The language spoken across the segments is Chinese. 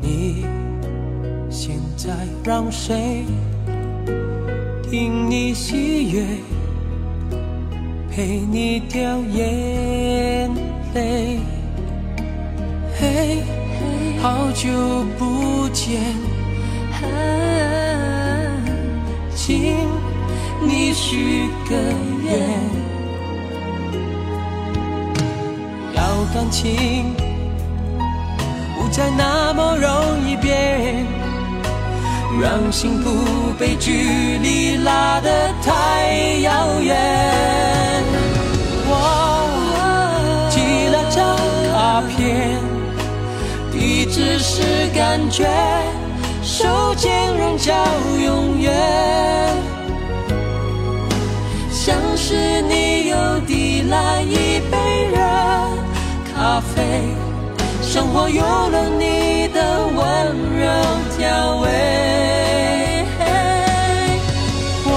你现在让谁听你喜悦，陪你掉眼泪？嘿，好久不见，请你许个愿，要感情再那么容易变。让幸福被距离拉得太遥远。我寄了张卡片，地址是感觉，手间人叫永远。像是你又递来一杯热咖啡，生活有了你的温柔调味。我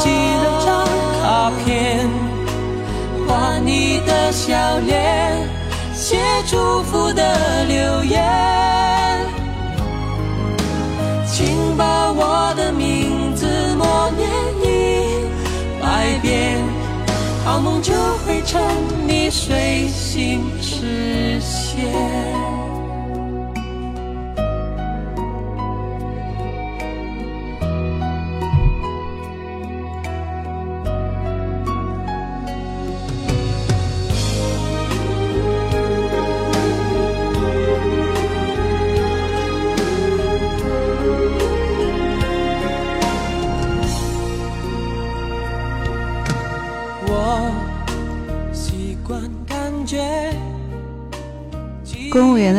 几张卡片，画你的笑脸，写祝福的留言，请把我的名字默念一百遍，好梦就会趁你睡醒实现。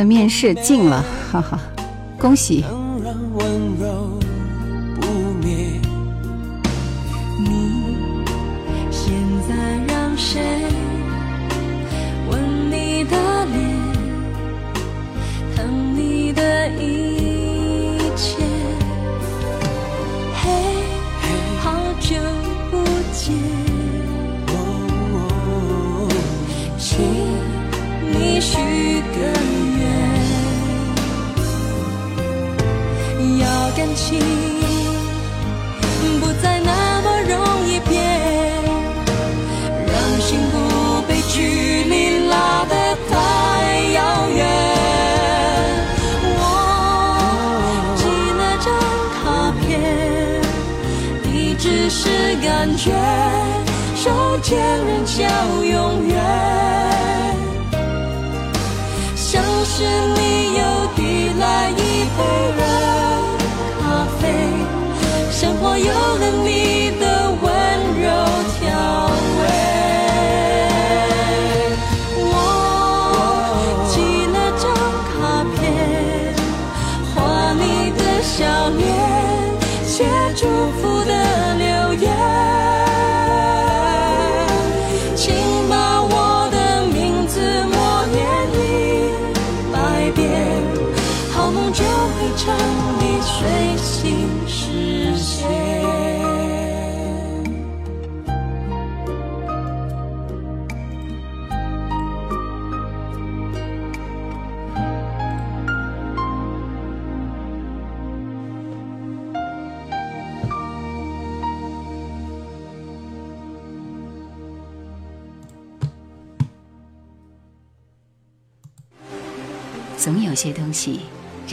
面试进了，哈哈，恭喜！感情不再那么容易变，让心不被距离拉得太遥远。我寄了张卡片，地址是感觉，手牵人叫永远，像是你又递来一杯。有了你的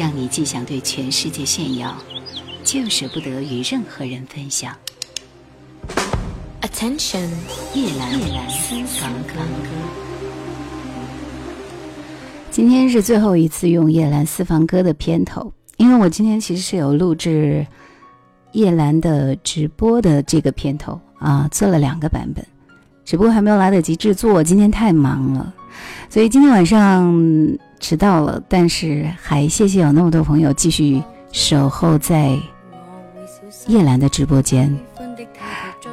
让你既想对全世界炫耀，就舍不得与任何人分享。Attention，夜兰叶兰私房歌。今天是最后一次用夜兰私房歌的片头，因为我今天其实是有录制叶兰的直播的这个片头啊，做了两个版本，只不过还没有来得及制作，今天太忙了，所以今天晚上。迟到了，但是还谢谢有那么多朋友继续守候在叶兰的直播间，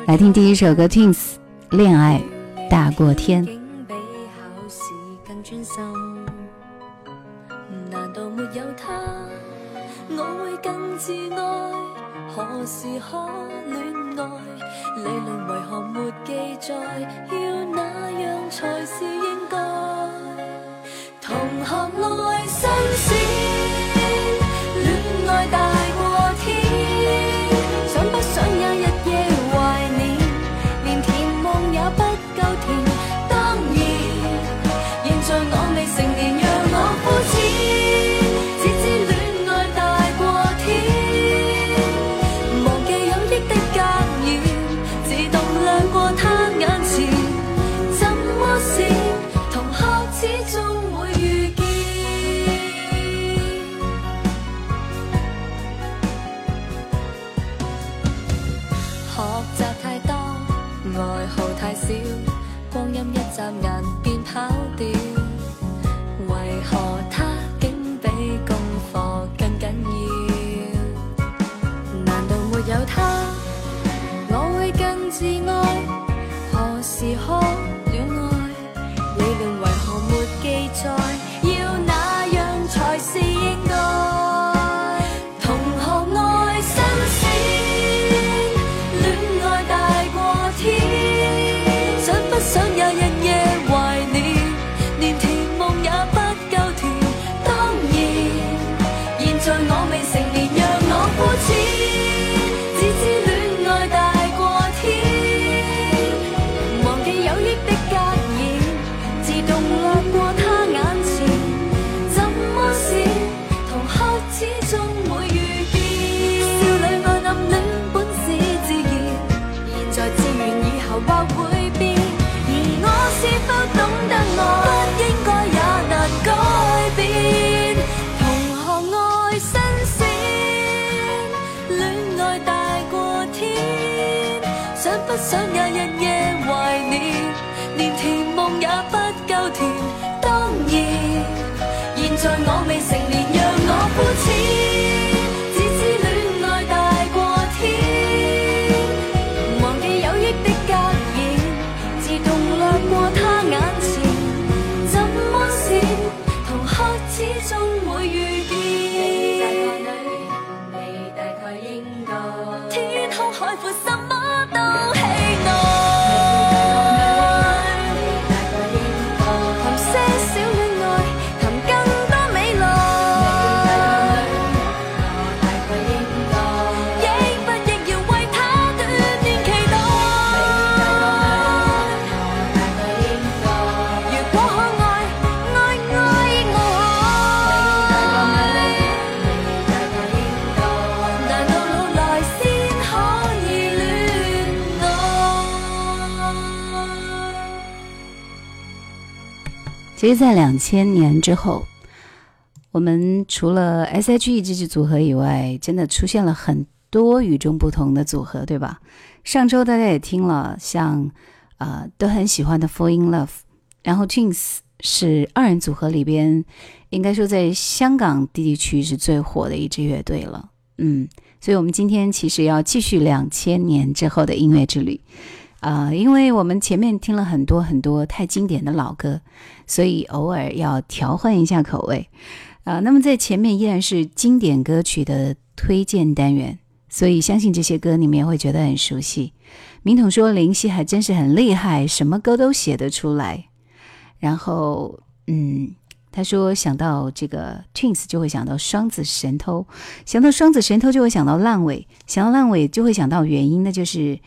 来听第一首歌《Twins》，恋爱大过天。其实，在两千年之后，我们除了 S.H.E 这支组合以外，真的出现了很多与众不同的组合，对吧？上周大家也听了，像啊都很喜欢的 Fall in Love，然后 Twins 是二人组合里边，应该说在香港地区是最火的一支乐队了。嗯，所以我们今天其实要继续两千年之后的音乐之旅。啊，因为我们前面听了很多很多太经典的老歌，所以偶尔要调换一下口味。啊，那么在前面依然是经典歌曲的推荐单元，所以相信这些歌你们也会觉得很熟悉。明统说林夕还真是很厉害，什么歌都写得出来。然后，嗯，他说想到这个 Twins 就会想到双子神偷，想到双子神偷就会想到烂尾，想到烂尾就会想到原因，那就是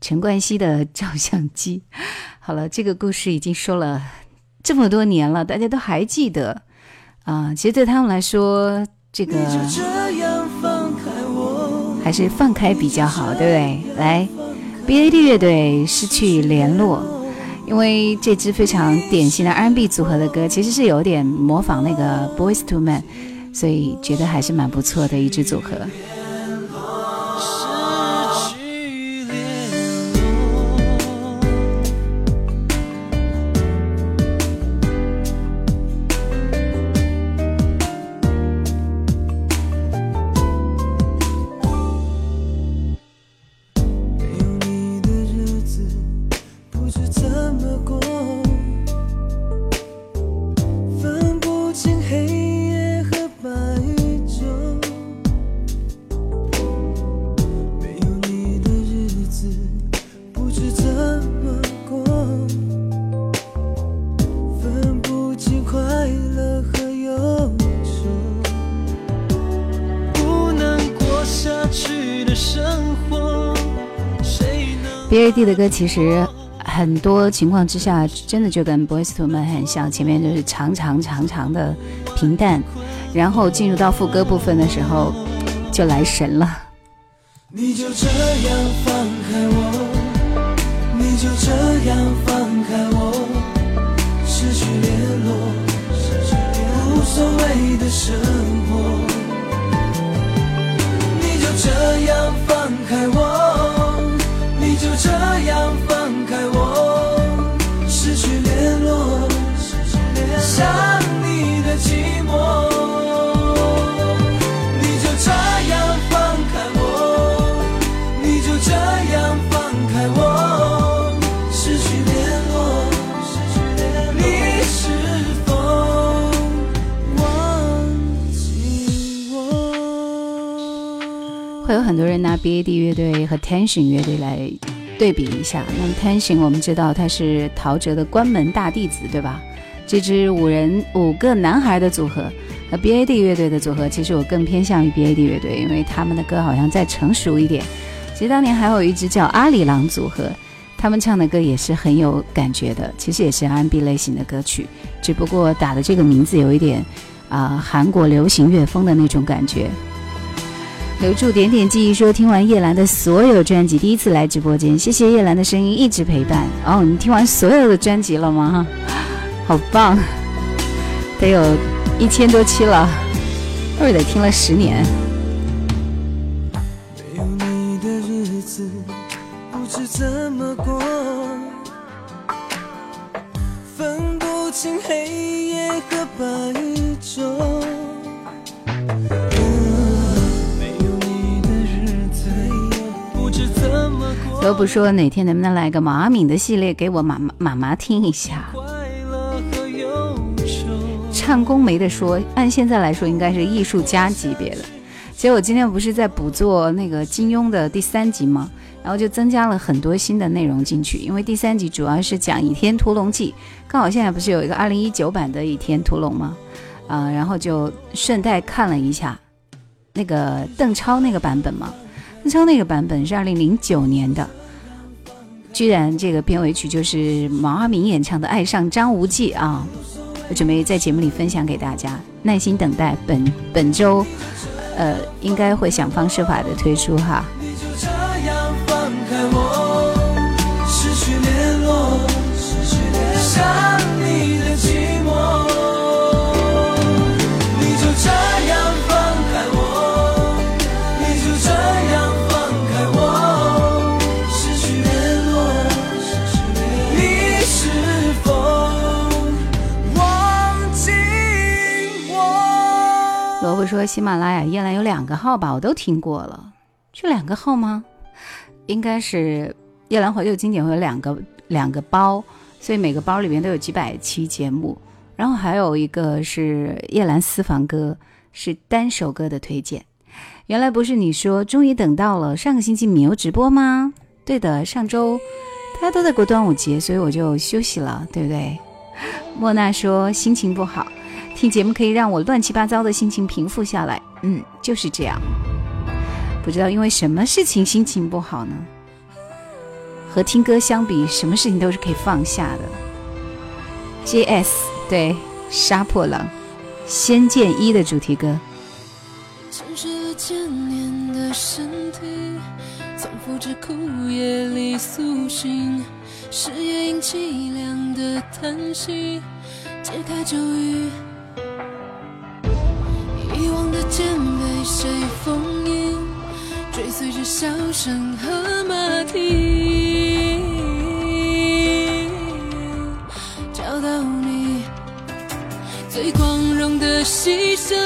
陈冠希的照相机。好了，这个故事已经说了这么多年了，大家都还记得啊。其实对他们来说，这个还是放开比较好，对不对？来。B A D 乐队失去联络，因为这支非常典型的 R N B 组合的歌，其实是有点模仿那个 Boys to Men，所以觉得还是蛮不错的一支组合。D 的歌其实很多情况之下，真的就跟 Boys to Men 很像。前面就是长长长长的平淡，然后进入到副歌部分的时候，就来神了。你就这样放开我，你就这样放开我，失去联络，无所谓的生活。你就这样放开我。想你的寂寞。你就这样放开我，你就这样放开我，失去联络，失去联络你是否忘记我？会有很多人拿 B A D 乐队和 Tension 乐队来。对比一下，那么 Tension 我们知道他是陶喆的关门大弟子，对吧？这支五人五个男孩的组合和 B A D 乐队的组合，其实我更偏向于 B A D 乐队，因为他们的歌好像再成熟一点。其实当年还有一支叫阿里郎组合，他们唱的歌也是很有感觉的，其实也是 R N B 类型的歌曲，只不过打的这个名字有一点啊韩国流行乐风的那种感觉。留住点点记忆，说听完叶兰的所有专辑，第一次来直播间，谢谢叶兰的声音一直陪伴。哦，你听完所有的专辑了吗？哈好棒，得有一千多期了，二得听了十年。没有你的日子不知怎么过，分不清黑夜和白昼。都不说哪天能不能来个毛阿敏的系列给我妈妈妈妈听一下，唱功没得说，按现在来说应该是艺术家级别的。其实我今天不是在补做那个金庸的第三集吗？然后就增加了很多新的内容进去，因为第三集主要是讲《倚天屠龙记》，刚好现在不是有一个二零一九版的《倚天屠龙》吗？啊，然后就顺带看了一下那个邓超那个版本嘛。邓超那个版本是二零零九年的，居然这个片尾曲就是毛阿敏演唱的《爱上张无忌》啊！我准备在节目里分享给大家，耐心等待本本周，呃，应该会想方设法的推出哈。就这样放开我说喜马拉雅叶兰有两个号吧，我都听过了，就两个号吗？应该是叶兰怀旧经典会有两个两个包，所以每个包里面都有几百期节目。然后还有一个是叶兰私房歌，是单首歌的推荐。原来不是你说，终于等到了。上个星期没有直播吗？对的，上周大家都在过端午节，所以我就休息了，对不对？莫娜说心情不好，听节目可以让我乱七八糟的心情平复下来。嗯，就是这样。不知道因为什么事情心情不好呢？和听歌相比，什么事情都是可以放下的。J.S. 对，杀破狼，《仙剑一》的主题歌。是夜莺凄凉的叹息，解开咒语。遗忘的剑被谁封印？追随着笑声和马蹄。找到你最光荣的牺牲，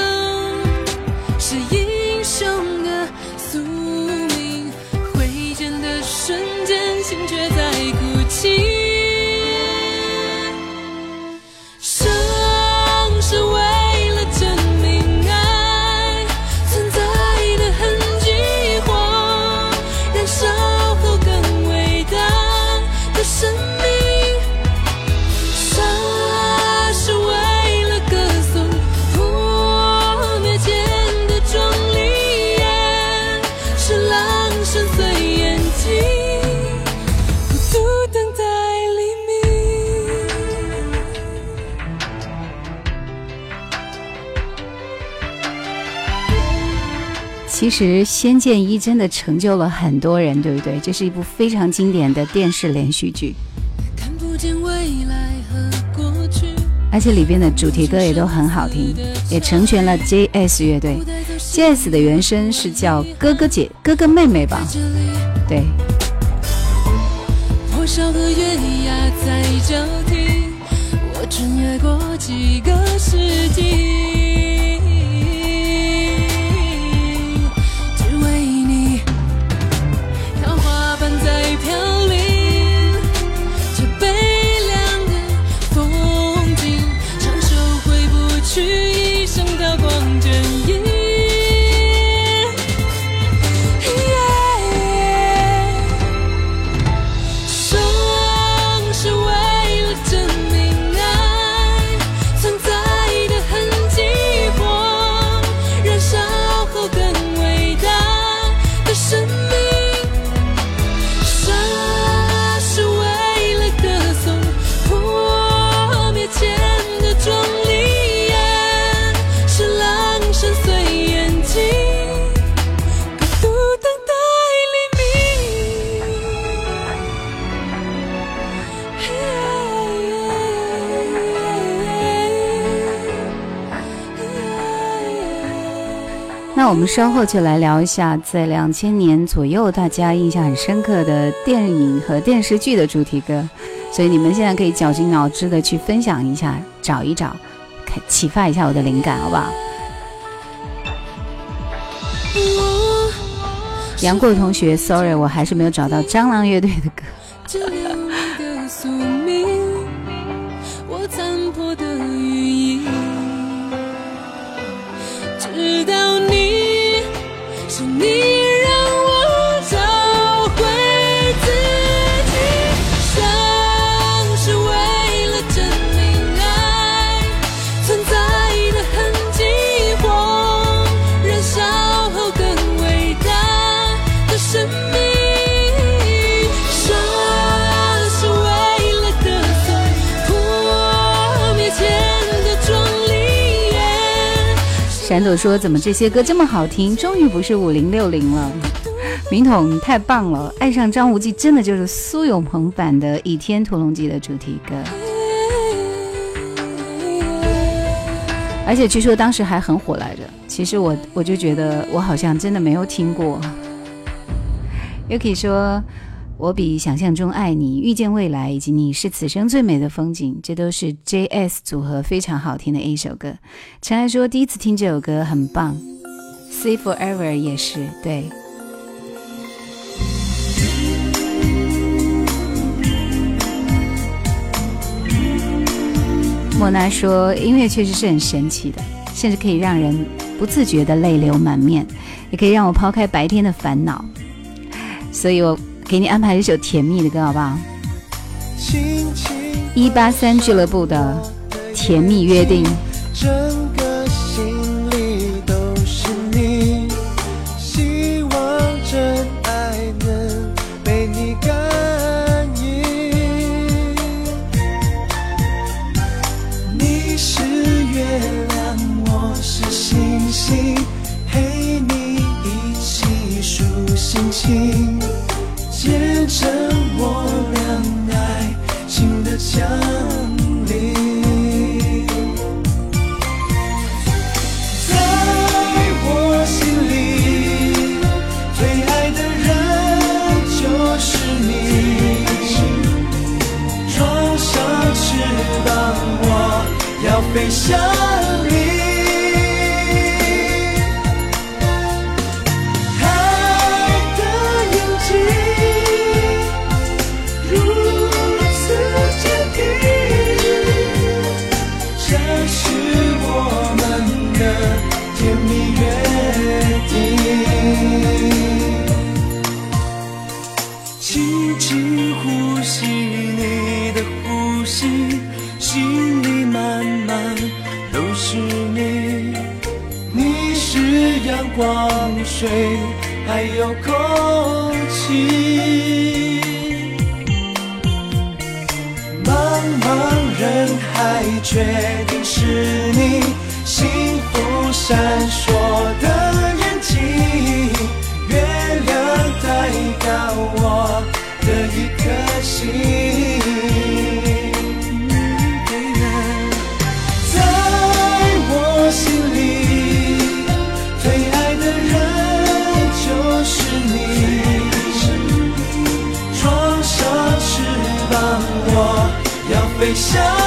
其实《仙剑一》真的成就了很多人，对不对？这是一部非常经典的电视连续剧，而且里边的主题歌也都很好听，也成全了 J.S 乐队。J.S 的原声是叫“哥哥姐哥哥妹妹”吧？对。我穿越过几个世纪我们稍后就来聊一下，在两千年左右大家印象很深刻的电影和电视剧的主题歌，所以你们现在可以绞尽脑汁的去分享一下，找一找，启发一下我的灵感，好不好？杨过同学，sorry，我还是没有找到蟑螂乐队的歌。闪朵说：“怎么这些歌这么好听？终于不是五零六零了。”明统太棒了！爱上张无忌真的就是苏有朋版的《倚天屠龙记》的主题歌，而且据说当时还很火来着。其实我我就觉得我好像真的没有听过。Yuki 说。我比想象中爱你，遇见未来，以及你是此生最美的风景，这都是 J.S 组合非常好听的一首歌。陈爱说第一次听这首歌很棒，See Forever 也是对。莫娜说音乐确实是很神奇的，甚至可以让人不自觉的泪流满面。也可以让我抛开白天的烦恼。所以我给你安排一首甜蜜的歌，好不好？一八三俱乐部的《甜蜜约定》。show. 水，还有空气。茫茫人海，确定是你幸福闪烁的眼睛，月亮代表我的一颗心。三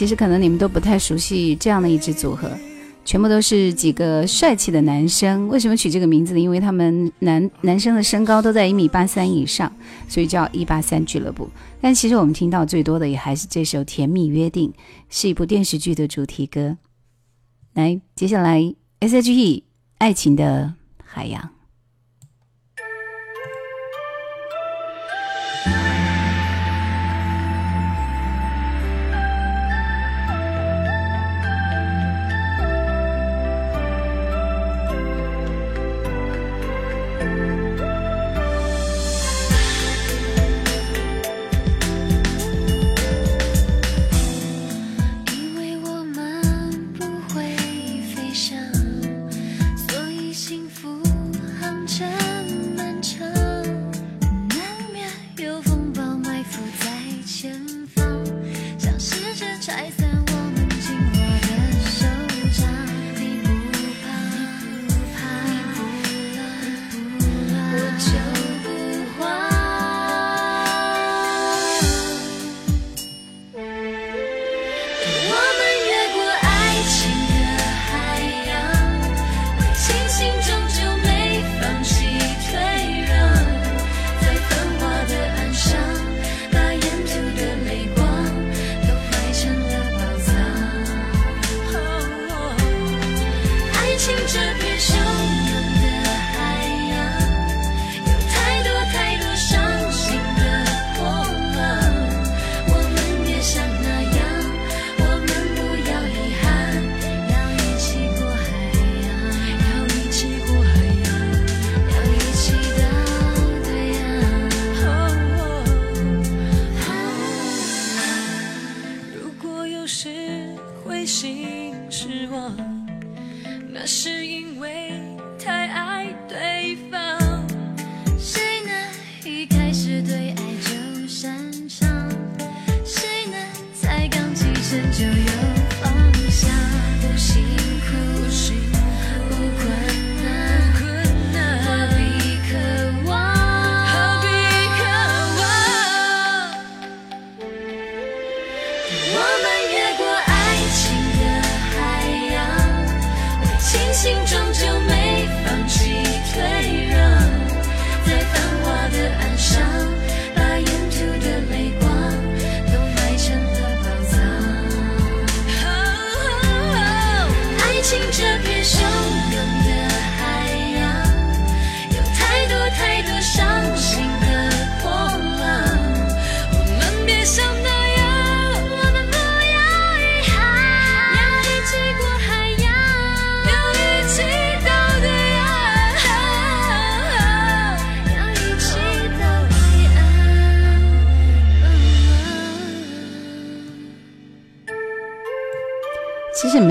其实可能你们都不太熟悉这样的一支组合，全部都是几个帅气的男生。为什么取这个名字呢？因为他们男男生的身高都在一米八三以上，所以叫一八三俱乐部。但其实我们听到最多的也还是这首《甜蜜约定》，是一部电视剧的主题歌。来，接下来 S.H.E 爱情的海洋。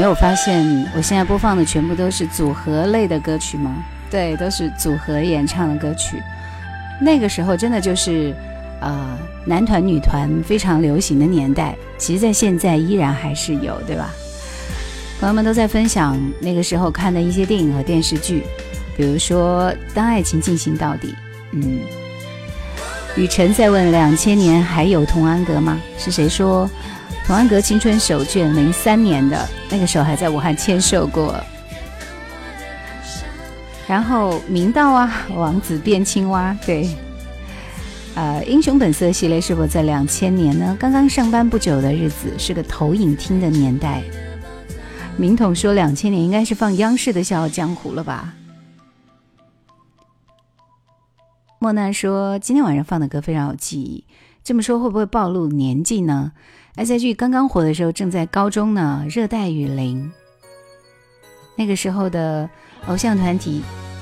有发现我现在播放的全部都是组合类的歌曲吗？对，都是组合演唱的歌曲。那个时候真的就是，呃，男团女团非常流行的年代。其实，在现在依然还是有，对吧？朋友们都在分享那个时候看的一些电影和电视剧，比如说《当爱情进行到底》。嗯，雨辰在问：两千年还有童安格吗？是谁说？童安格青春手卷，零三年的那个时候还在武汉签售过。然后明道啊，王子变青蛙，对，呃，英雄本色系列是否在两千年呢？刚刚上班不久的日子，是个投影厅的年代。明统说两千年应该是放央视的《笑傲江湖》了吧？莫奈说今天晚上放的歌非常有记忆，这么说会不会暴露年纪呢？S.H.E 刚刚火的时候正在高中呢，《热带雨林》那个时候的偶像团体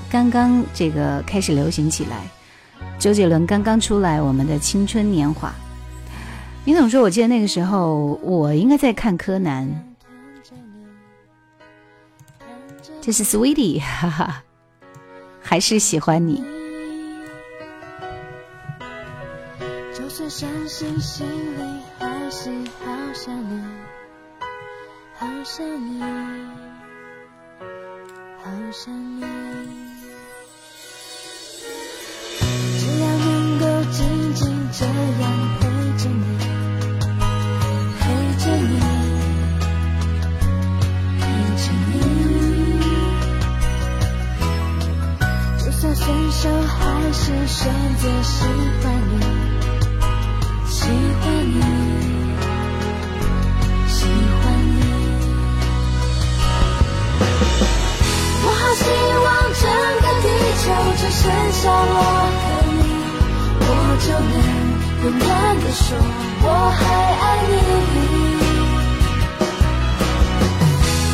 刚刚这个开始流行起来，周杰伦刚刚出来，我们的青春年华。你总说，我记得那个时候我应该在看柯南，这是 Sweetie，哈哈，还是喜欢你。就算伤心，心里是好想你，好想你，好想你。只要能够静静这样陪着你，陪着你，陪着你。就算分手，还是选择喜欢你。希望整个地球只剩下我和你，我就能勇敢的说我还爱你。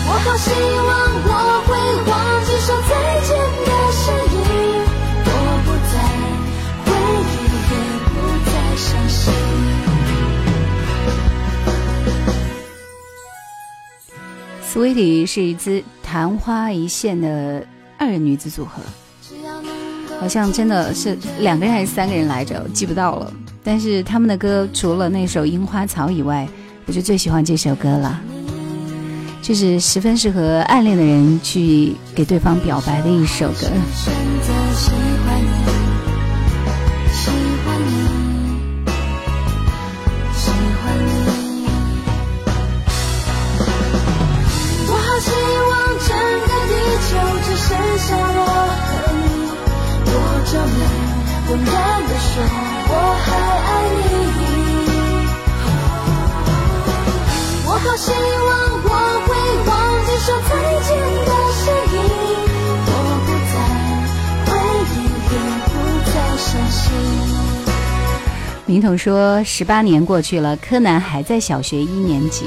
我好希望我 sweet 是一支昙花一现的二人女子组合，好像真的是两个人还是三个人来着，记不到了。但是他们的歌除了那首《樱花草》以外，我就最喜欢这首歌了，就是十分适合暗恋的人去给对方表白的一首歌。选择喜欢勇敢的说我还爱你，我好希望我会忘记说再见的声音，我不再回忆，也不再相信。明统说十八年过去了，柯南还在小学一年级。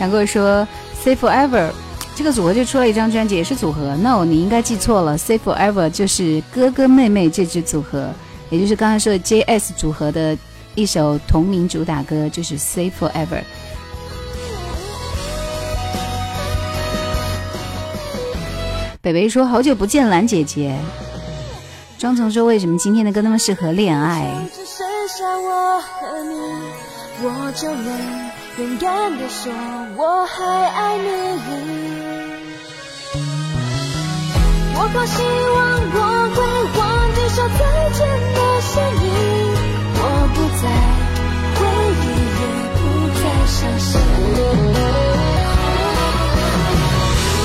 杨过说 Say Forever。这个组合就出了一张专辑，也是组合。No，你应该记错了。Say Forever 就是哥哥妹妹这支组合，也就是刚才说的 JS 组合的一首同名主打歌，就是 Say Forever。北北说好久不见，蓝姐姐。庄总说为什么今天的歌那么适合恋爱？我就能勇敢的说我还爱你。多希望我会忘记说再见的声音，我不再回忆，也不再伤心。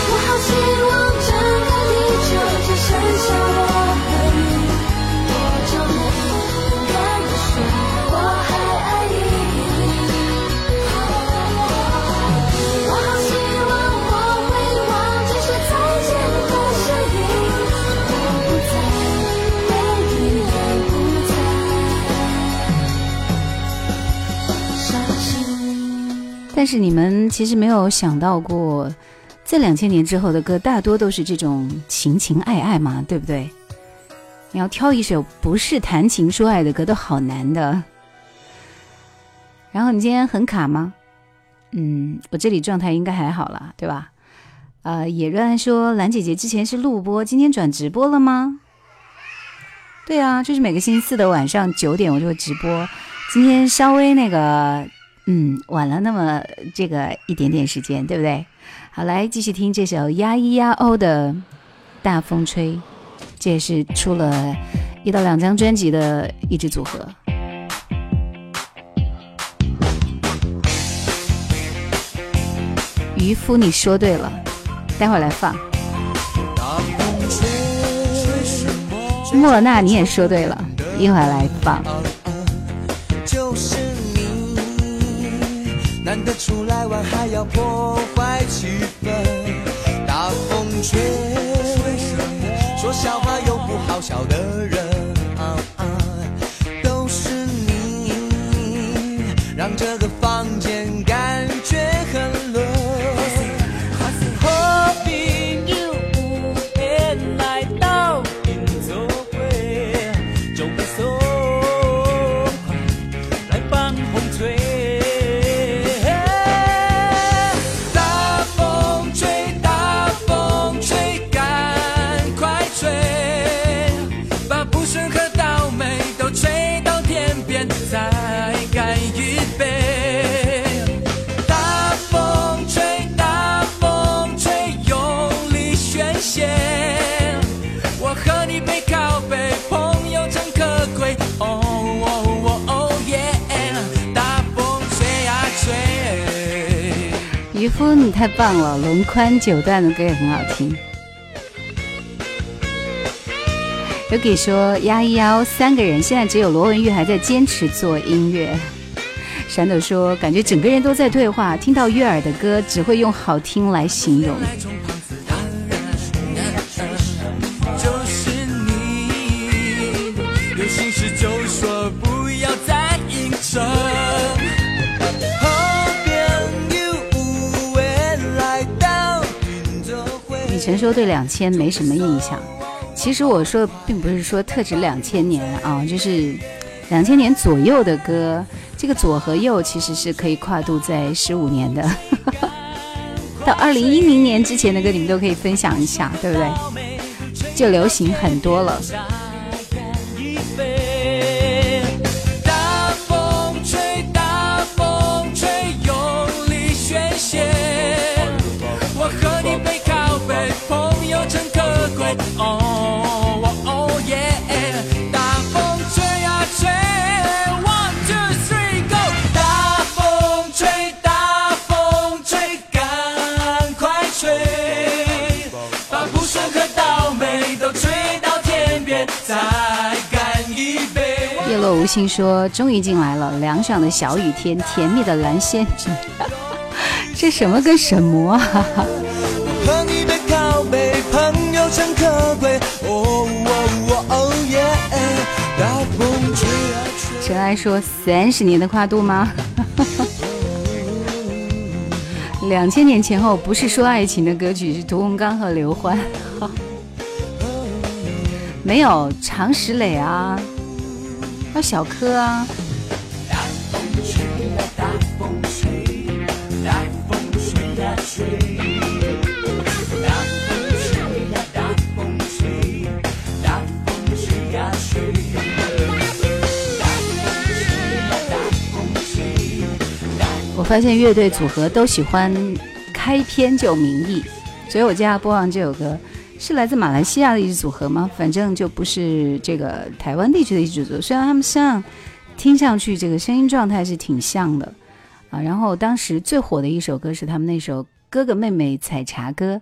我好希望整个地球只剩下。但是你们其实没有想到过，在两千年之后的歌大多都是这种情情爱爱嘛，对不对？你要挑一首不是谈情说爱的歌都好难的。然后你今天很卡吗？嗯，我这里状态应该还好了，对吧？呃，野乱说兰姐姐之前是录播，今天转直播了吗？对啊，就是每个星期四的晚上九点我就会直播，今天稍微那个，嗯，晚了那么这个一点点时间，对不对？好，来继续听这首呀咿呀哦的《大风吹》，这也是出了一到两张专辑的一支组合。渔夫，你说对了，待会儿来放。莫娜，你也说对了，一会儿来放。难得出来玩还要破坏气氛。大风吹，说笑话又不好笑的人，你太棒了！龙宽九段的歌也很好听。有给说呀咿呀哦三个人，现在只有罗文玉还在坚持做音乐。闪斗说，感觉整个人都在退化，听到悦耳的歌只会用好听来形容。都对两千没什么印象，其实我说的并不是说特指两千年啊，就是两千年左右的歌，这个左和右其实是可以跨度在十五年的，到二零一零年之前的歌你们都可以分享一下，对不对？就流行很多了。叶落无心说：“终于进来了，凉爽的小雨天，甜蜜的蓝仙子，这什么跟什么啊？和你背靠背，朋友真可贵。哦哦哦哦耶！大风吹啊。陈爱说：“三十年的跨度吗？两千年前后不是说爱情的歌曲是屠洪刚和刘欢，没有常石磊啊，还有小柯啊。我发现乐队组合都喜欢开篇就明义，所以我接下来播放这首歌是来自马来西亚的一支组合吗？反正就不是这个台湾地区的一支组合，虽然他们像听上去这个声音状态是挺像的啊。然后当时最火的一首歌是他们那首《哥哥妹妹采茶歌》，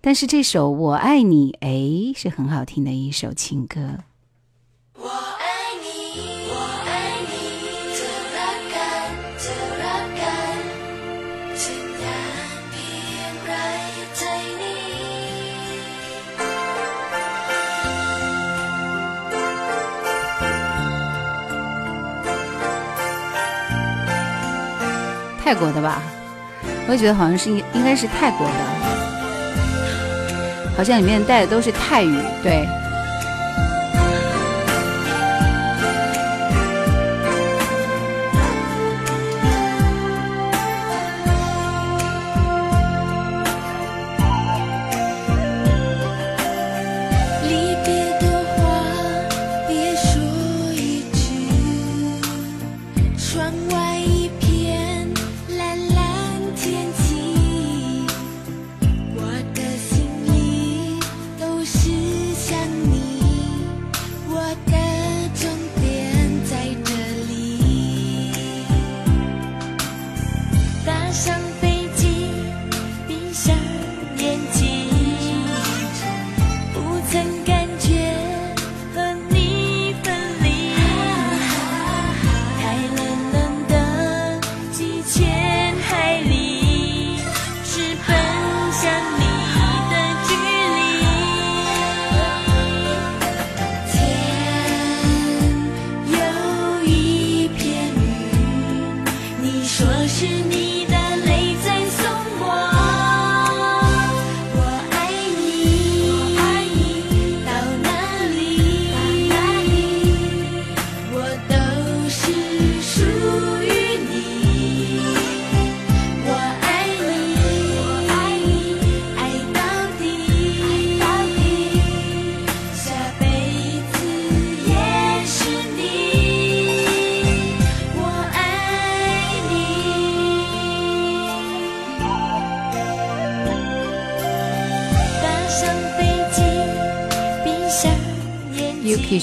但是这首《我爱你》哎是很好听的一首情歌。我泰国的吧？我也觉得好像是应应该是泰国的，好像里面带的都是泰语，对。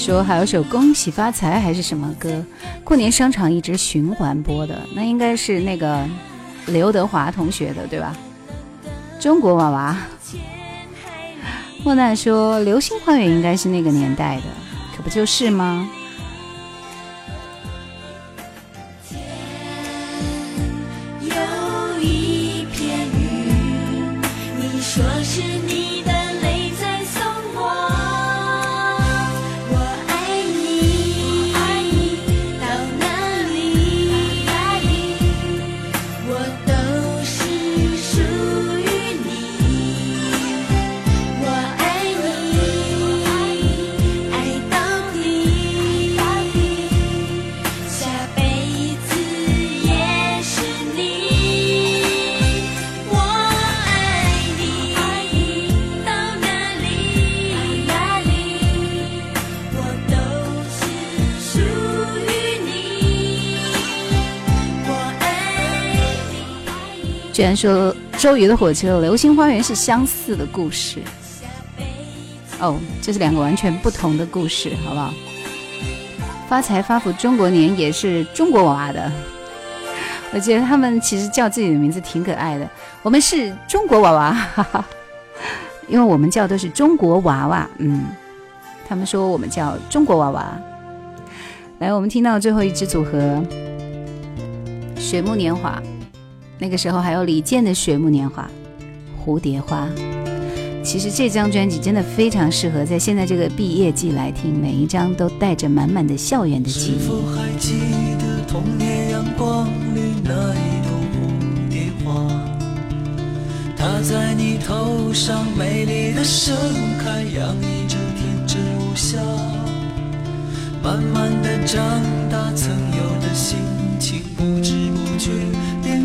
说还有首《恭喜发财》还是什么歌？过年商场一直循环播的，那应该是那个刘德华同学的，对吧？中国娃娃。莫奈说《流星花园》应该是那个年代的，可不就是吗？虽。然说周瑜的火车《流星花园》是相似的故事，哦，这是两个完全不同的故事，好不好？发财发福中国年也是中国娃娃的，我觉得他们其实叫自己的名字挺可爱的。我们是中国娃娃，哈哈，因为我们叫都是中国娃娃，嗯，他们说我们叫中国娃娃。来，我们听到最后一支组合《水木年华》。那个时候还有李健的《水木年华》，蝴蝶花。其实这张专辑真的非常适合在现在这个毕业季来听，每一张都带着满满的校园的记忆。是否还记得童年阳光里那一朵蝴蝶花？它在你头上美丽的盛开，洋溢着天真无瑕。慢慢的长大，曾有的心情不知不觉变。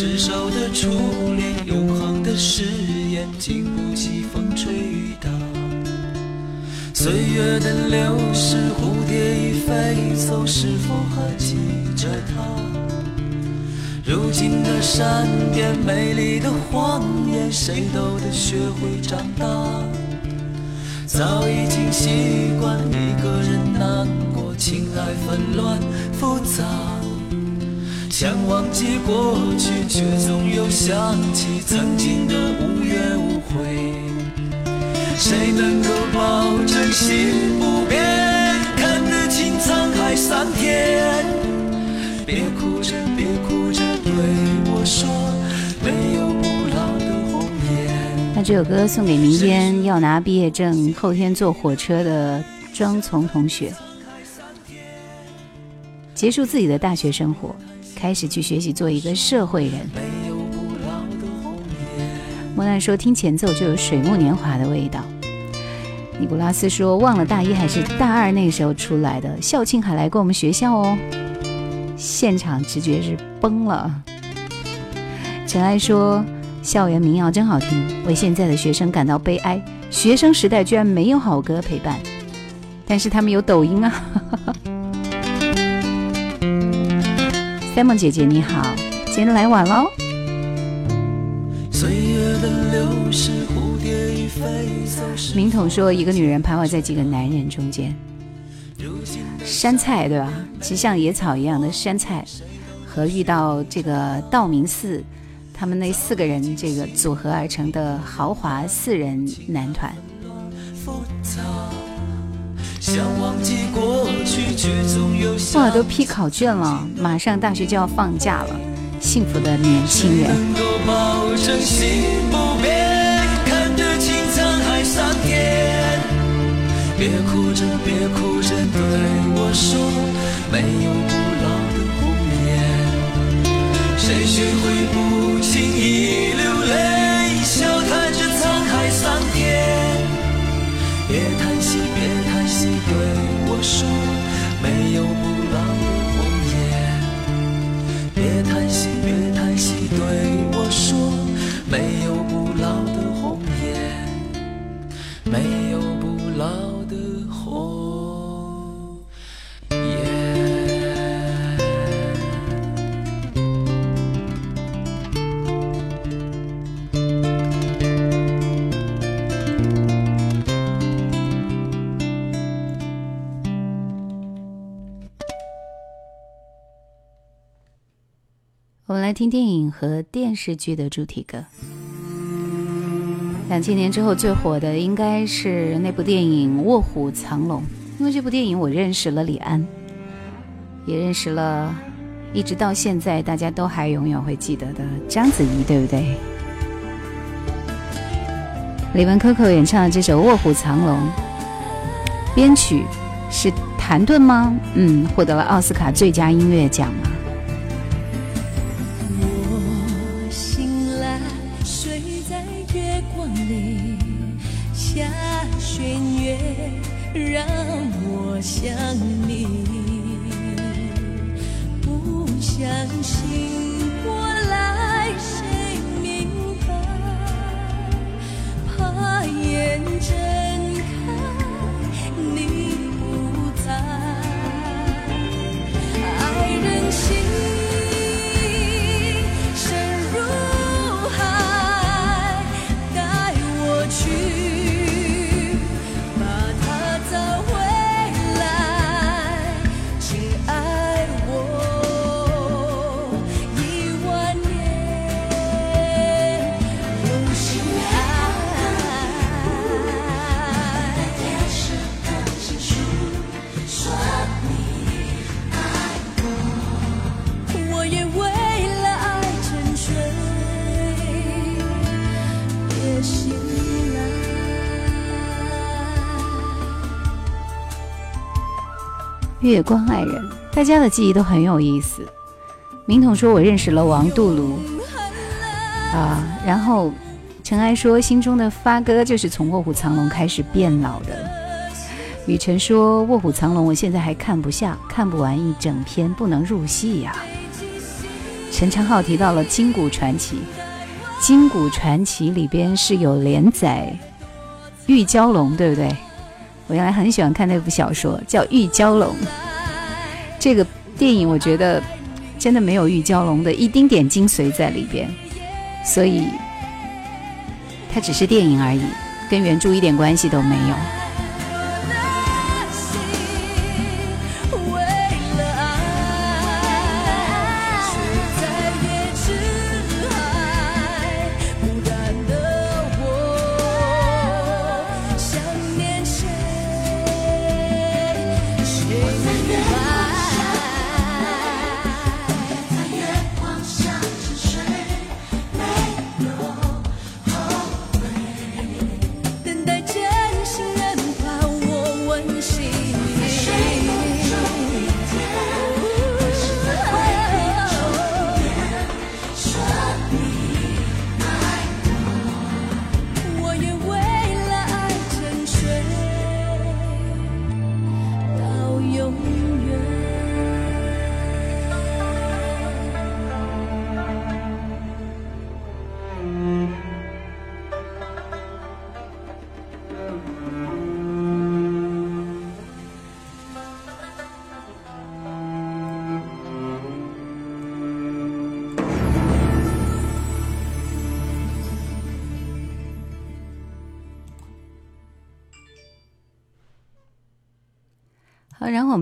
执手的初恋，永恒的誓言，经不起风吹雨打。岁月的流逝，蝴蝶已飞走，是否还记着它？如今的善变，美丽的谎言，谁都得学会长大。早已经习惯一个人难过，情爱纷乱复杂。想忘记过去，却总又想起曾经的无怨无悔。谁能够保证心不变，看得清沧海桑田？别哭着，别哭着，对我说，没有不老的红颜。那这首歌送给明天要拿毕业证、后天坐火车的庄从同学，结束自己的大学生活，开始去学习做一个社会人。莫奈说听前奏就有水木年华的味道。尼古拉斯说忘了大一还是大二那时候出来的，校庆还来过我们学校哦，现场直觉是崩了。尘埃说校园民谣真好听，为现在的学生感到悲哀，学生时代居然没有好歌陪伴，但是他们有抖音啊。三梦姐姐你好，今天来晚喽。岁月的流逝，蝴蝶已飞走时，明统说，一个女人徘徊在几个男人中间，山菜对吧？其实像野草一样的山菜，和遇到这个道明寺，他们那四个人这个组合而成的豪华四人男团。哇，都批考卷了，马上大学就要放假了，幸福的年轻人。能够保证心不变，看着青沧海桑田。别哭着，别哭着对我说，没有不老的红颜。谁学会不轻易流泪，笑沧海桑田。别叹息，别叹息，对我说，没有不老听电影和电视剧的主题歌。两千年之后最火的应该是那部电影《卧虎藏龙》，因为这部电影我认识了李安，也认识了，一直到现在大家都还永远会记得的章子怡，对不对？李玟 Coco 演唱的这首《卧虎藏龙》，编曲是谭盾吗？嗯，获得了奥斯卡最佳音乐奖。月光爱人，大家的记忆都很有意思。明统说：“我认识了王杜庐啊。”然后尘埃说：“心中的发哥就是从《卧虎藏龙》开始变老的。”雨辰说：“《卧虎藏龙》我现在还看不下，看不完一整篇，不能入戏呀、陈昌浩提到了《金谷传奇》，《金谷传奇》里边是有连载玉娇龙，对不对？我原来很喜欢看那部小说，叫《玉娇龙》。这个电影我觉得真的没有玉娇龙的一丁点精髓在里边，所以它只是电影而已，跟原著一点关系都没有。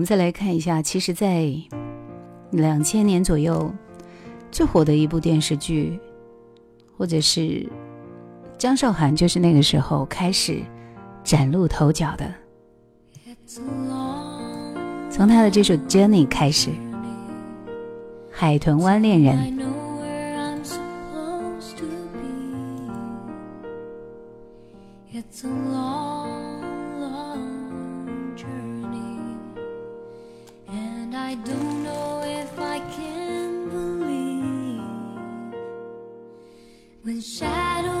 再来看一下，其实，在两千年左右最火的一部电视剧，或者是张韶涵，就是那个时候开始崭露头角的。从她的这首《Jenny》开始，《海豚湾恋人》。It's a long, I don't know if I can believe when shadows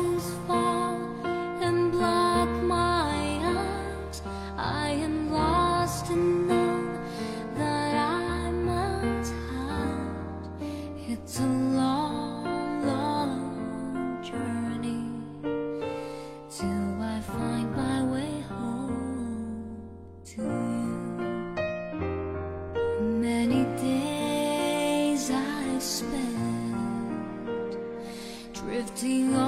Many days I spent drifting on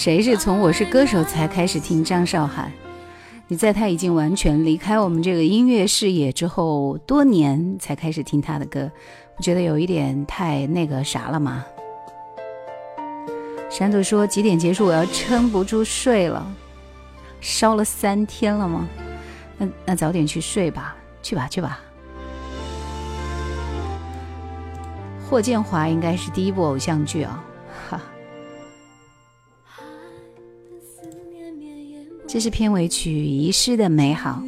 谁是从《我是歌手》才开始听张韶涵？你在他已经完全离开我们这个音乐视野之后，多年才开始听他的歌，不觉得有一点太那个啥了吗？山土说几点结束？我要撑不住睡了，烧了三天了吗？那那早点去睡吧，去吧去吧。霍建华应该是第一部偶像剧啊，这是片尾曲《遗失的美好》。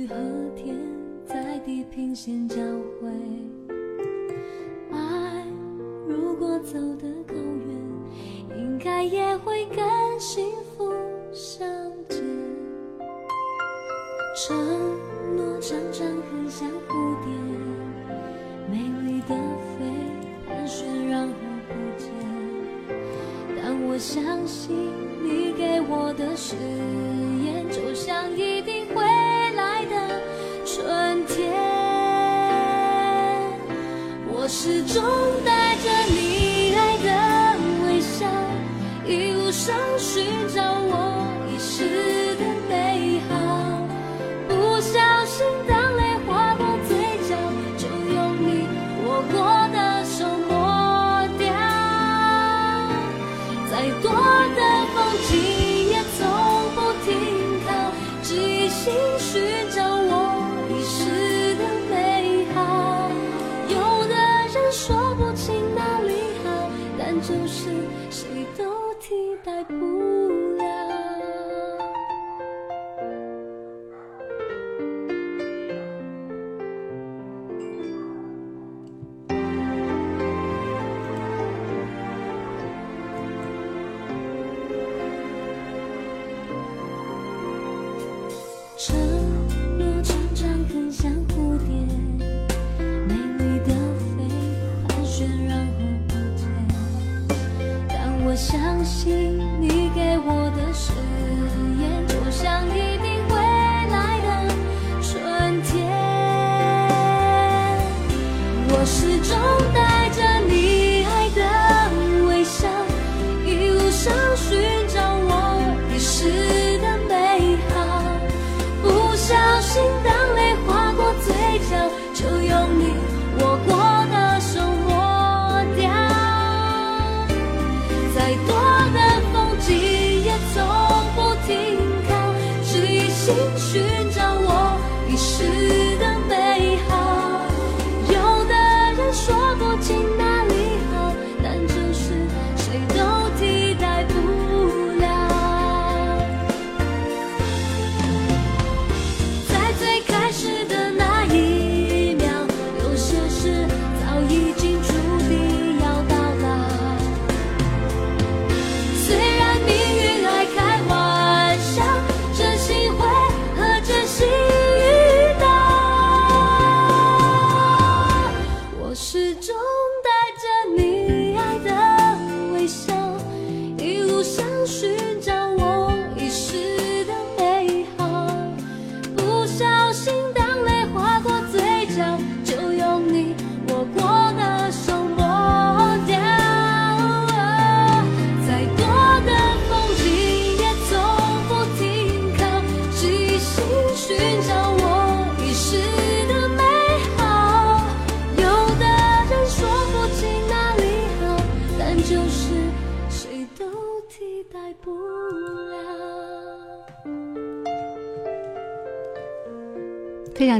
承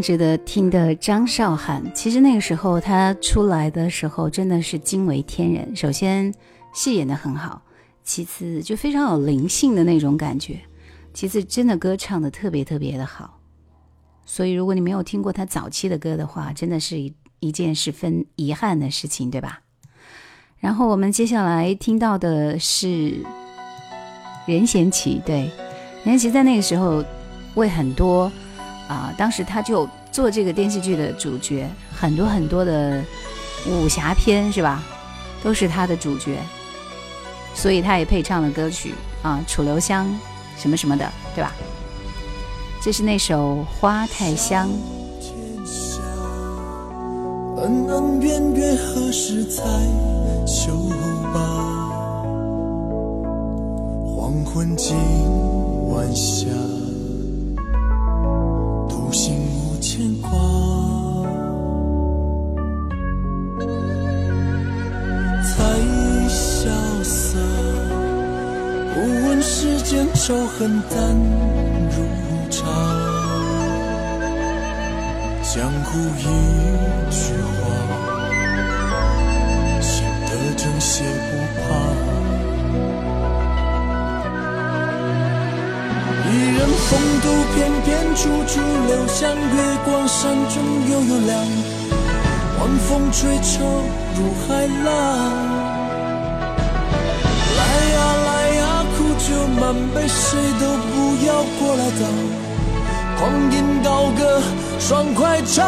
值得听的张韶涵，其实那个时候她出来的时候真的是惊为天人。首先戏演的很好，其次就非常有灵性的那种感觉，其次真的歌唱的特别特别的好。所以如果你没有听过他早期的歌的话，真的是一一件十分遗憾的事情，对吧？然后我们接下来听到的是任贤齐，对，任贤齐在那个时候为很多。啊，当时他就做这个电视剧的主角，很多很多的武侠片是吧，都是他的主角，所以他也配唱了歌曲啊，《楚留香》什么什么的，对吧？这是那首《花太香》。恩恩怨怨何时才休罢？黄昏今晚霞。牵挂，才潇洒。不问世间仇恨淡如茶，江湖一句话，显得正邪不怕。风度翩翩，处处留香。月光山中悠悠亮，晚风吹愁入海浪。来呀来呀，苦酒满杯，谁都不要过来挡。光阴高歌，爽快唱。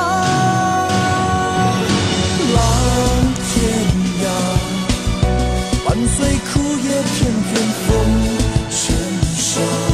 浪天涯，伴随枯叶片片风尘沙。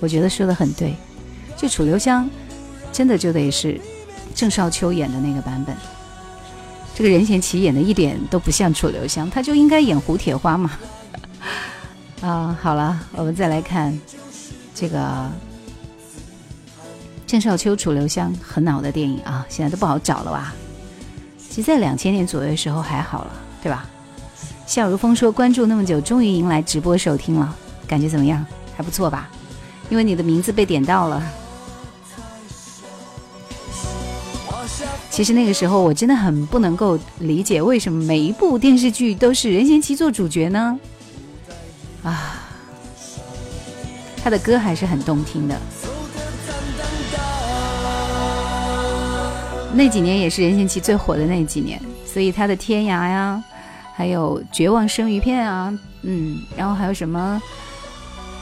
我觉得说的很对。就楚留香，真的就得是郑少秋演的那个版本。这个任贤齐演的一点都不像楚留香，他就应该演胡铁花嘛。啊，好了，我们再来看这个郑少秋、楚留香很老的电影啊，现在都不好找了吧？其实，在两千年左右的时候还好了，对吧？笑如风说：“关注那么久，终于迎来直播收听了，感觉怎么样？还不错吧？因为你的名字被点到了。其实那个时候我真的很不能够理解，为什么每一部电视剧都是任贤齐做主角呢？啊，他的歌还是很动听的。”那几年也是任贤齐最火的那几年，所以他的《天涯》呀，还有《绝望生鱼片》啊，嗯，然后还有什么，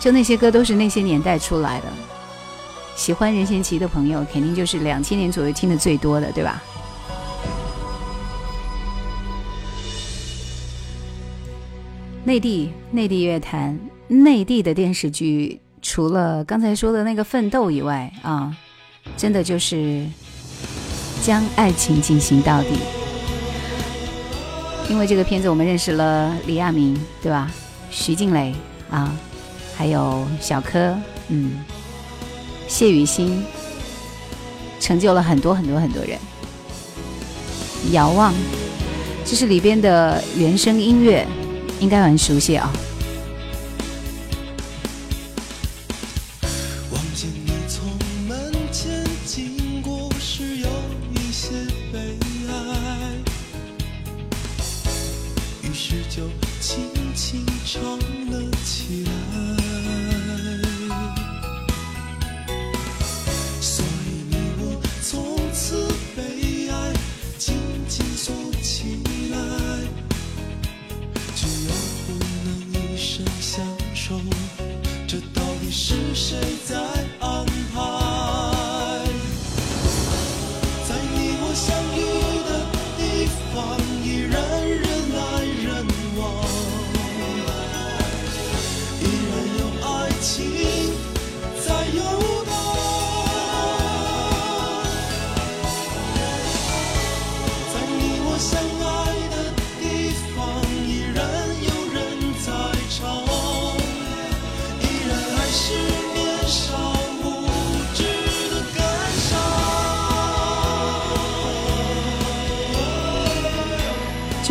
就那些歌都是那些年代出来的。喜欢任贤齐的朋友，肯定就是两千年左右听的最多的，对吧？内地内地乐坛内地的电视剧，除了刚才说的那个《奋斗》以外啊，真的就是将爱情进行到底。因为这个片子，我们认识了李亚明，对吧？徐静蕾啊，还有小柯，嗯，谢雨欣，成就了很多很多很多人。遥望，这是里边的原声音乐，应该很熟悉啊。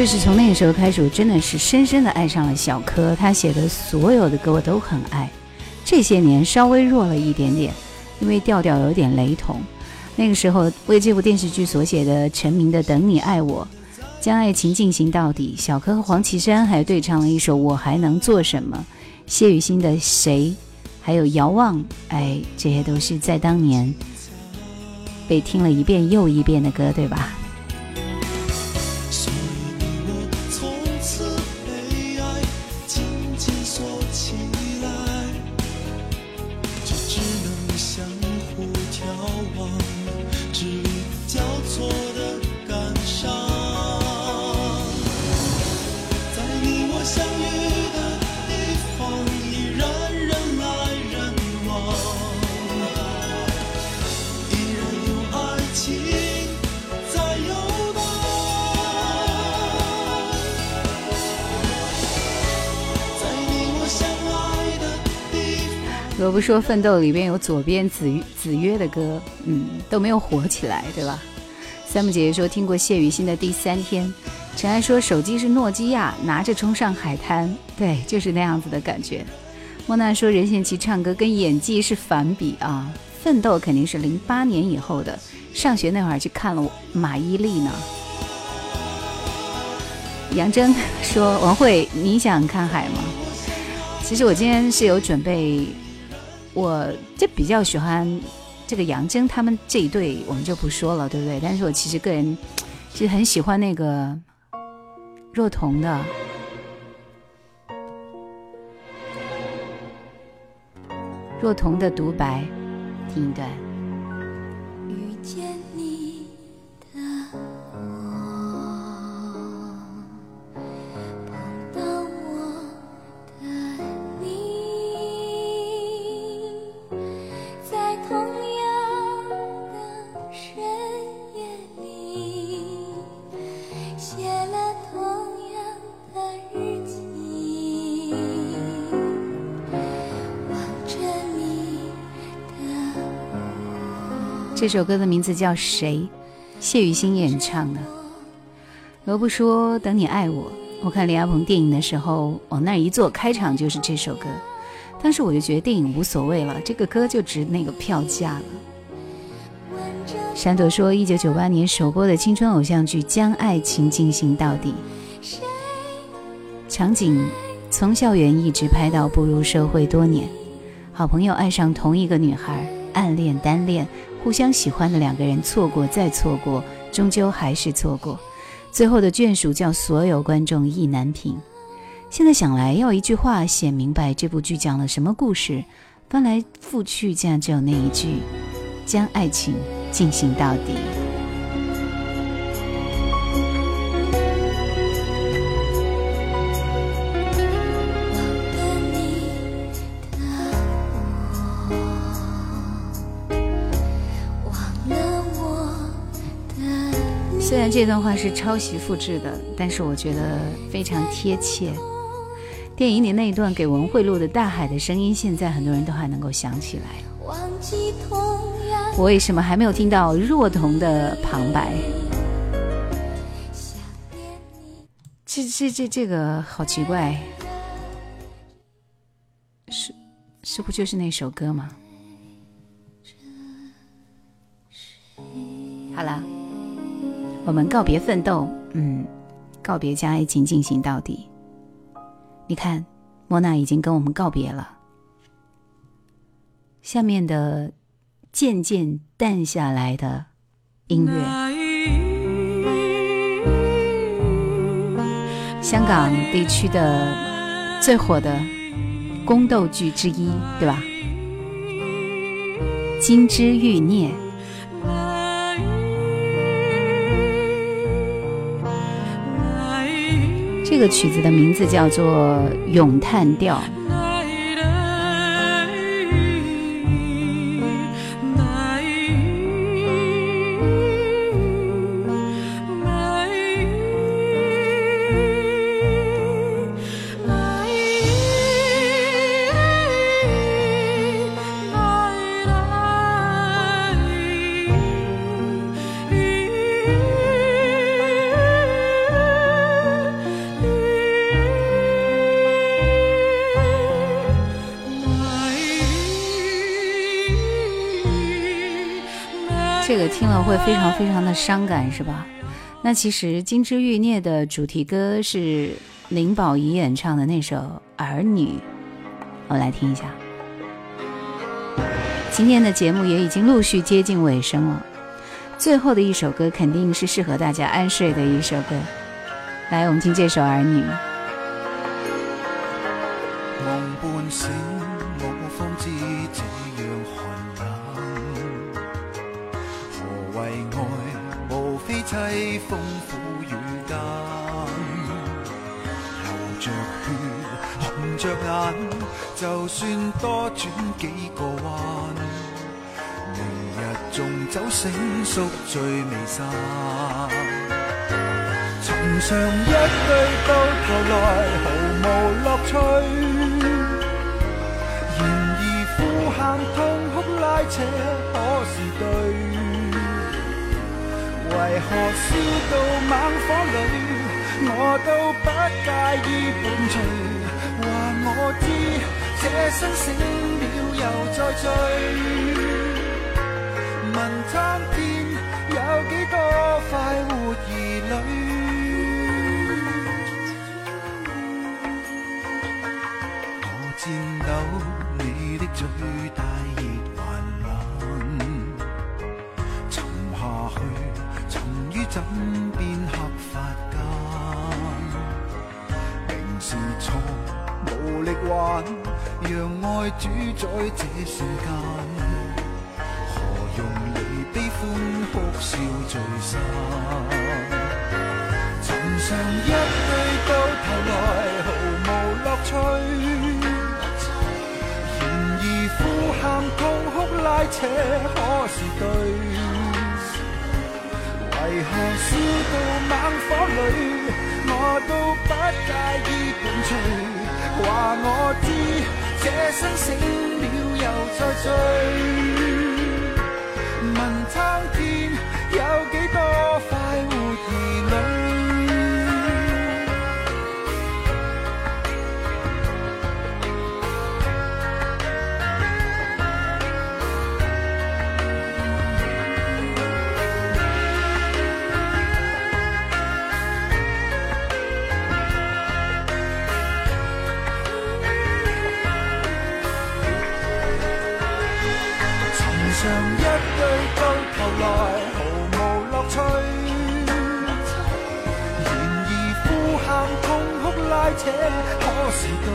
就是从那个时候开始，我真的是深深的爱上了小柯。他写的所有的歌我都很爱。这些年稍微弱了一点点，因为调调有点雷同。那个时候为这部电视剧所写的成名的《等你爱我》，将爱情进行到底。小柯和黄绮珊还对唱了一首《我还能做什么》。谢雨欣的《谁》，还有《遥望》，哎，这些都是在当年被听了一遍又一遍的歌，对吧？说《奋斗》里边有左边子子曰的歌，嗯，都没有火起来，对吧？三木姐姐说听过谢雨欣的《第三天》，陈安说手机是诺基亚，拿着冲上海滩，对，就是那样子的感觉。莫娜说任贤齐唱歌跟演技是反比啊，《奋斗》肯定是零八年以后的，上学那会儿去看了马伊琍呢。杨真 说王慧，你想看海吗？其实我今天是有准备。我就比较喜欢这个杨铮他们这一对，我们就不说了，对不对？但是我其实个人其实很喜欢那个若彤的若彤的独白，听一段。这首歌的名字叫《谁》，谢雨欣演唱的。罗布说：“等你爱我。”我看李亚鹏电影的时候，往那一坐，开场就是这首歌。当时我就觉得电影无所谓了，这个歌就值那个票价了。山朵说：“一九九八年首播的青春偶像剧，将爱情进行到底。场景从校园一直拍到步入社会多年，好朋友爱上同一个女孩，暗恋单恋。”互相喜欢的两个人，错过再错过，终究还是错过。最后的眷属叫所有观众意难平。现在想来，要一句话写明白这部剧讲了什么故事，翻来覆去，竟然只有那一句：将爱情进行到底。这段话是抄袭复制的，但是我觉得非常贴切。电影里那一段给文慧录的大海的声音，现在很多人都还能够想起来。我为什么还没有听到若彤的旁白？这这这这个好奇怪，是是不就是那首歌吗？好了，我们告别奋斗，嗯，告别将爱情进行到底。你看，莫娜已经跟我们告别了。下面的渐渐淡下来的音乐，香港地区的最火的宫斗剧之一，对吧？《金枝欲孽》这个曲子的名字叫做《咏叹调》。听了会非常非常的伤感，是吧？那其实《金枝欲孽》的主题歌是林保怡演唱的那首《儿女》，我们来听一下。今天的节目也已经陆续接近尾声了，最后的一首歌肯定是适合大家安睡的一首歌。来，我们听这首《儿女》。凄风苦雨间，流着血，红着眼就算多转几个弯，明日纵酒醒宿醉未散。寻常一对到头来毫无乐趣，然而呼喊痛哭拉扯可是对？为何烧到猛火里，我都不介意伴随？话我知。这生醒了又再醉，问苍天有几多快活儿女？我颤抖，你的嘴让爱主宰这瞬间，何用离悲欢哭笑聚散？寻常一对到头来毫无乐趣，然而呼喊痛哭拉扯可是对？为何烧到猛火里，我都不介意伴随？话我知。这生醒了又再醉，问苍天且可是对？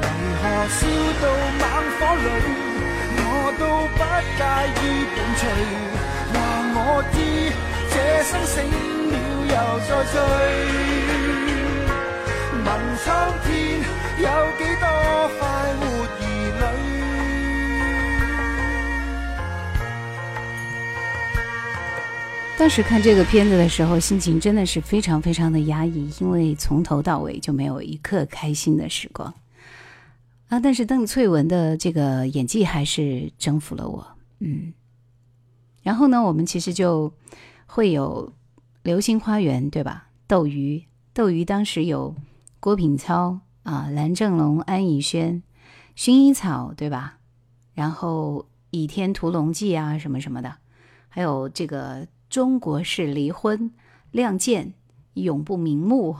为何烧到猛火里，我都不介意伴随？话我知，这生醒了又再醉。问苍天，有当时看这个片子的时候，心情真的是非常非常的压抑，因为从头到尾就没有一刻开心的时光啊。但是邓萃雯的这个演技还是征服了我，嗯。然后呢，我们其实就会有《流星花园》，对吧？斗鱼，斗鱼当时有郭品超啊、蓝正龙、安以轩、薰衣草，对吧？然后《倚天屠龙记》啊，什么什么的，还有这个。中国式离婚，《亮剑》永不瞑目，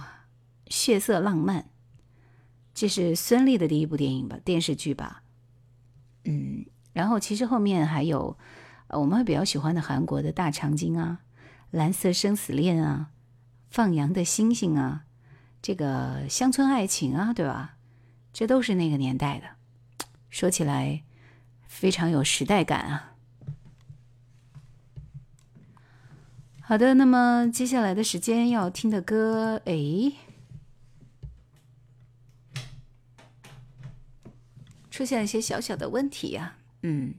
血色浪漫，这是孙俪的第一部电影吧，电视剧吧。嗯，然后其实后面还有，我们会比较喜欢的韩国的大长今啊，《蓝色生死恋》啊，《放羊的星星》啊，这个乡村爱情啊，对吧？这都是那个年代的，说起来非常有时代感啊。好的，那么接下来的时间要听的歌，哎，出现了一些小小的问题呀。嗯，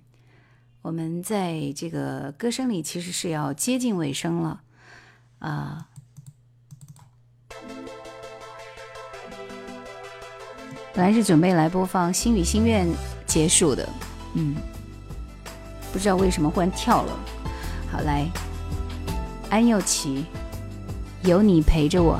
我们在这个歌声里其实是要接近尾声了啊。本来是准备来播放《心语心愿》结束的，嗯，不知道为什么忽然跳了。好，来。安又琪，有你陪着我。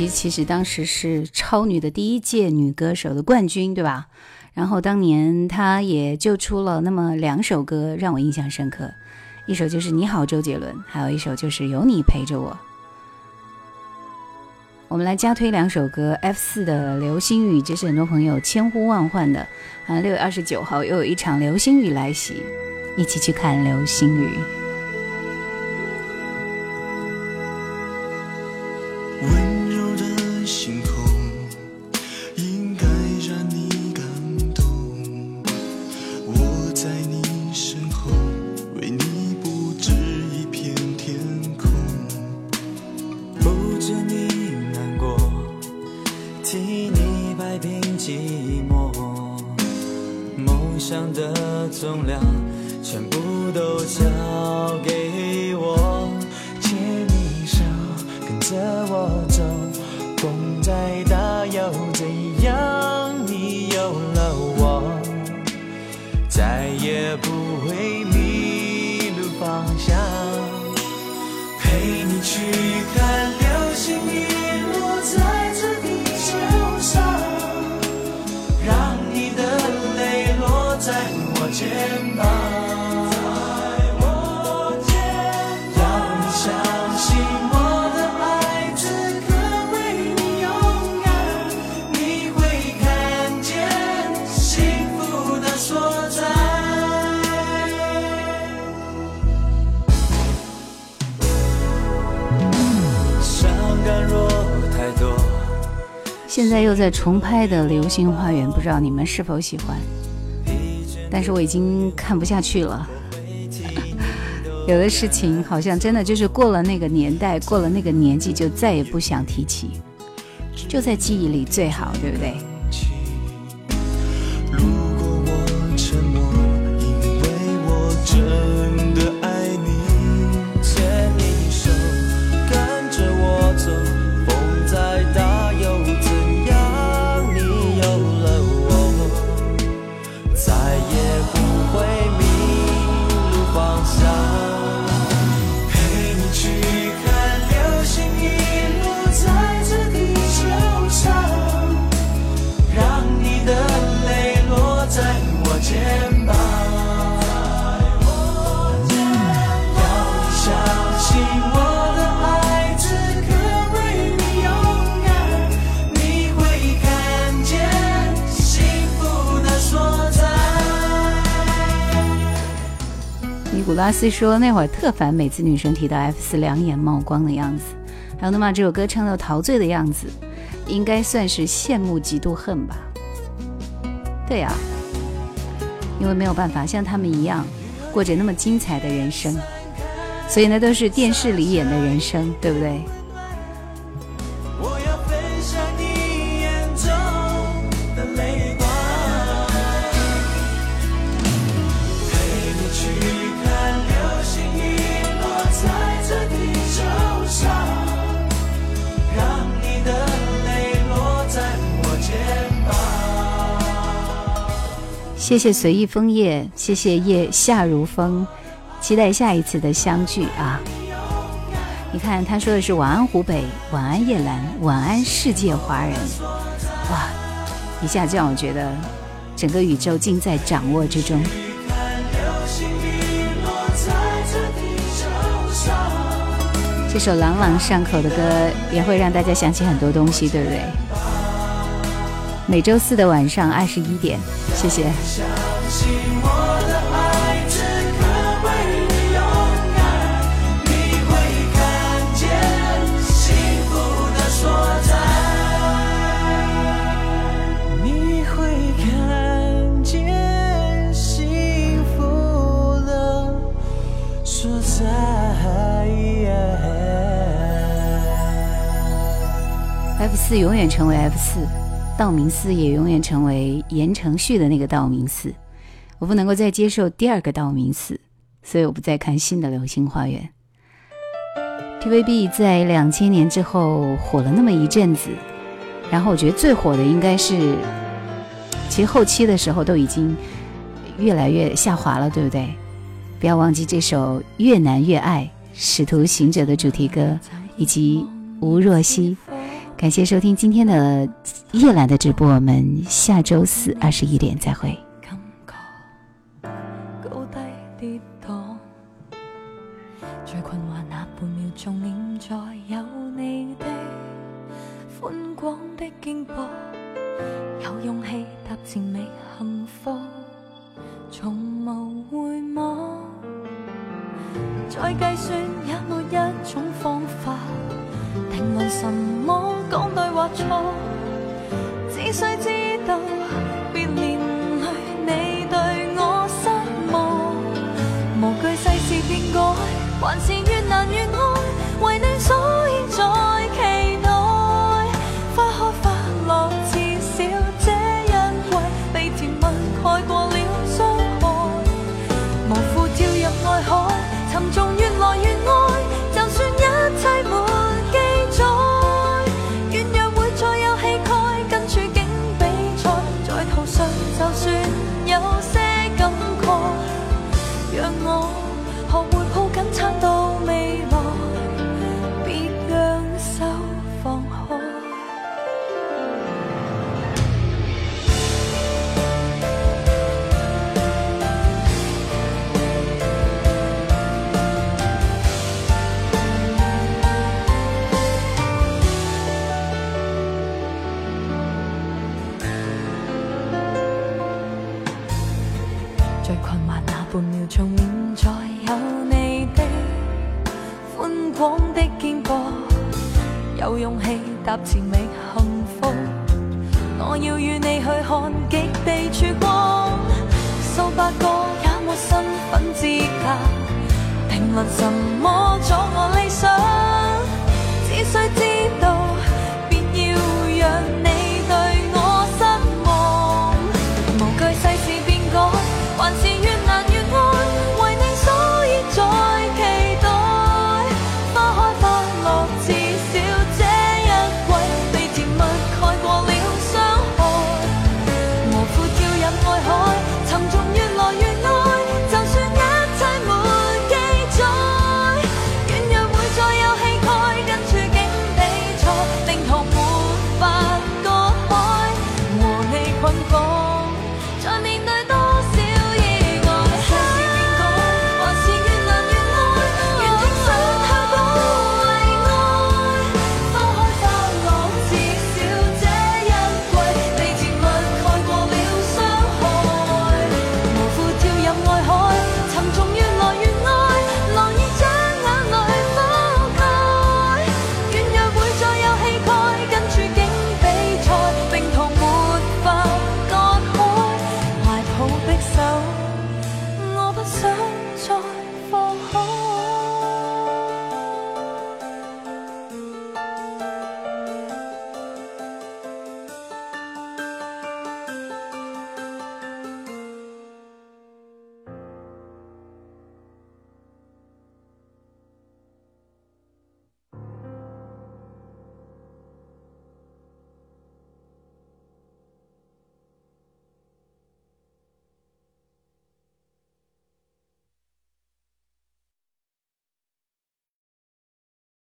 琪其实当时是超女的第一届女歌手的冠军，对吧？然后当年她也就出了那么两首歌让我印象深刻，一首就是《你好，周杰伦》，还有一首就是《有你陪着我》。我们来加推两首歌，F 四的《流星雨》，这是很多朋友千呼万唤的。啊，六月二十九号又有一场流星雨来袭，一起去看流星雨。现在又在重拍的《流星花园》，不知道你们是否喜欢？但是我已经看不下去了。有的事情好像真的就是过了那个年代，过了那个年纪，就再也不想提起，就在记忆里最好，对不对？拉斯说那会儿特烦，每次女生提到 F 四两眼冒光的样子，还有那么这首歌唱到陶醉的样子，应该算是羡慕嫉妒恨吧？对呀、因为没有办法像他们一样过着那么精彩的人生，所以那都是电视里演的人生，对不对？谢谢随意枫叶，谢谢叶夏如风，期待下一次的相聚啊！你看，他说的是晚安湖北，晚安叶兰，晚安世界华人，哇，一下就让我觉得整个宇宙尽在掌握之中。这首朗朗上口的歌也会让大家想起很多东西，对不对？每周四的晚上二十一点，谢谢。相信我的爱，此刻为你勇敢，你会看见幸福的所在，你会看见幸福的所在。F 四永远成为 F 四，道明寺也永远成为言承旭的那个道明寺。我不能够再接受第二个道明寺，所以我不再看新的《流星花园》。TVB 在两千年之后火了那么一阵子，然后我觉得最火的应该是，其实后期的时候都已经越来越下滑了，对不对？不要忘记这首《越难越爱》《使徒行者》的主题歌，以及吴若希。感谢收听今天的夜兰的直播，我们下周四二十一点再会。感覺高低跌宕，最困惑那半秒鐘，念在有你的寬廣的肩膊，有勇氣踏前覓幸福，從無回望。再計算也沒一種方法定論什么讲对或错，只需知道别连累你对我失望，无惧世事变改，还是越难越爱，为你所以在氣踏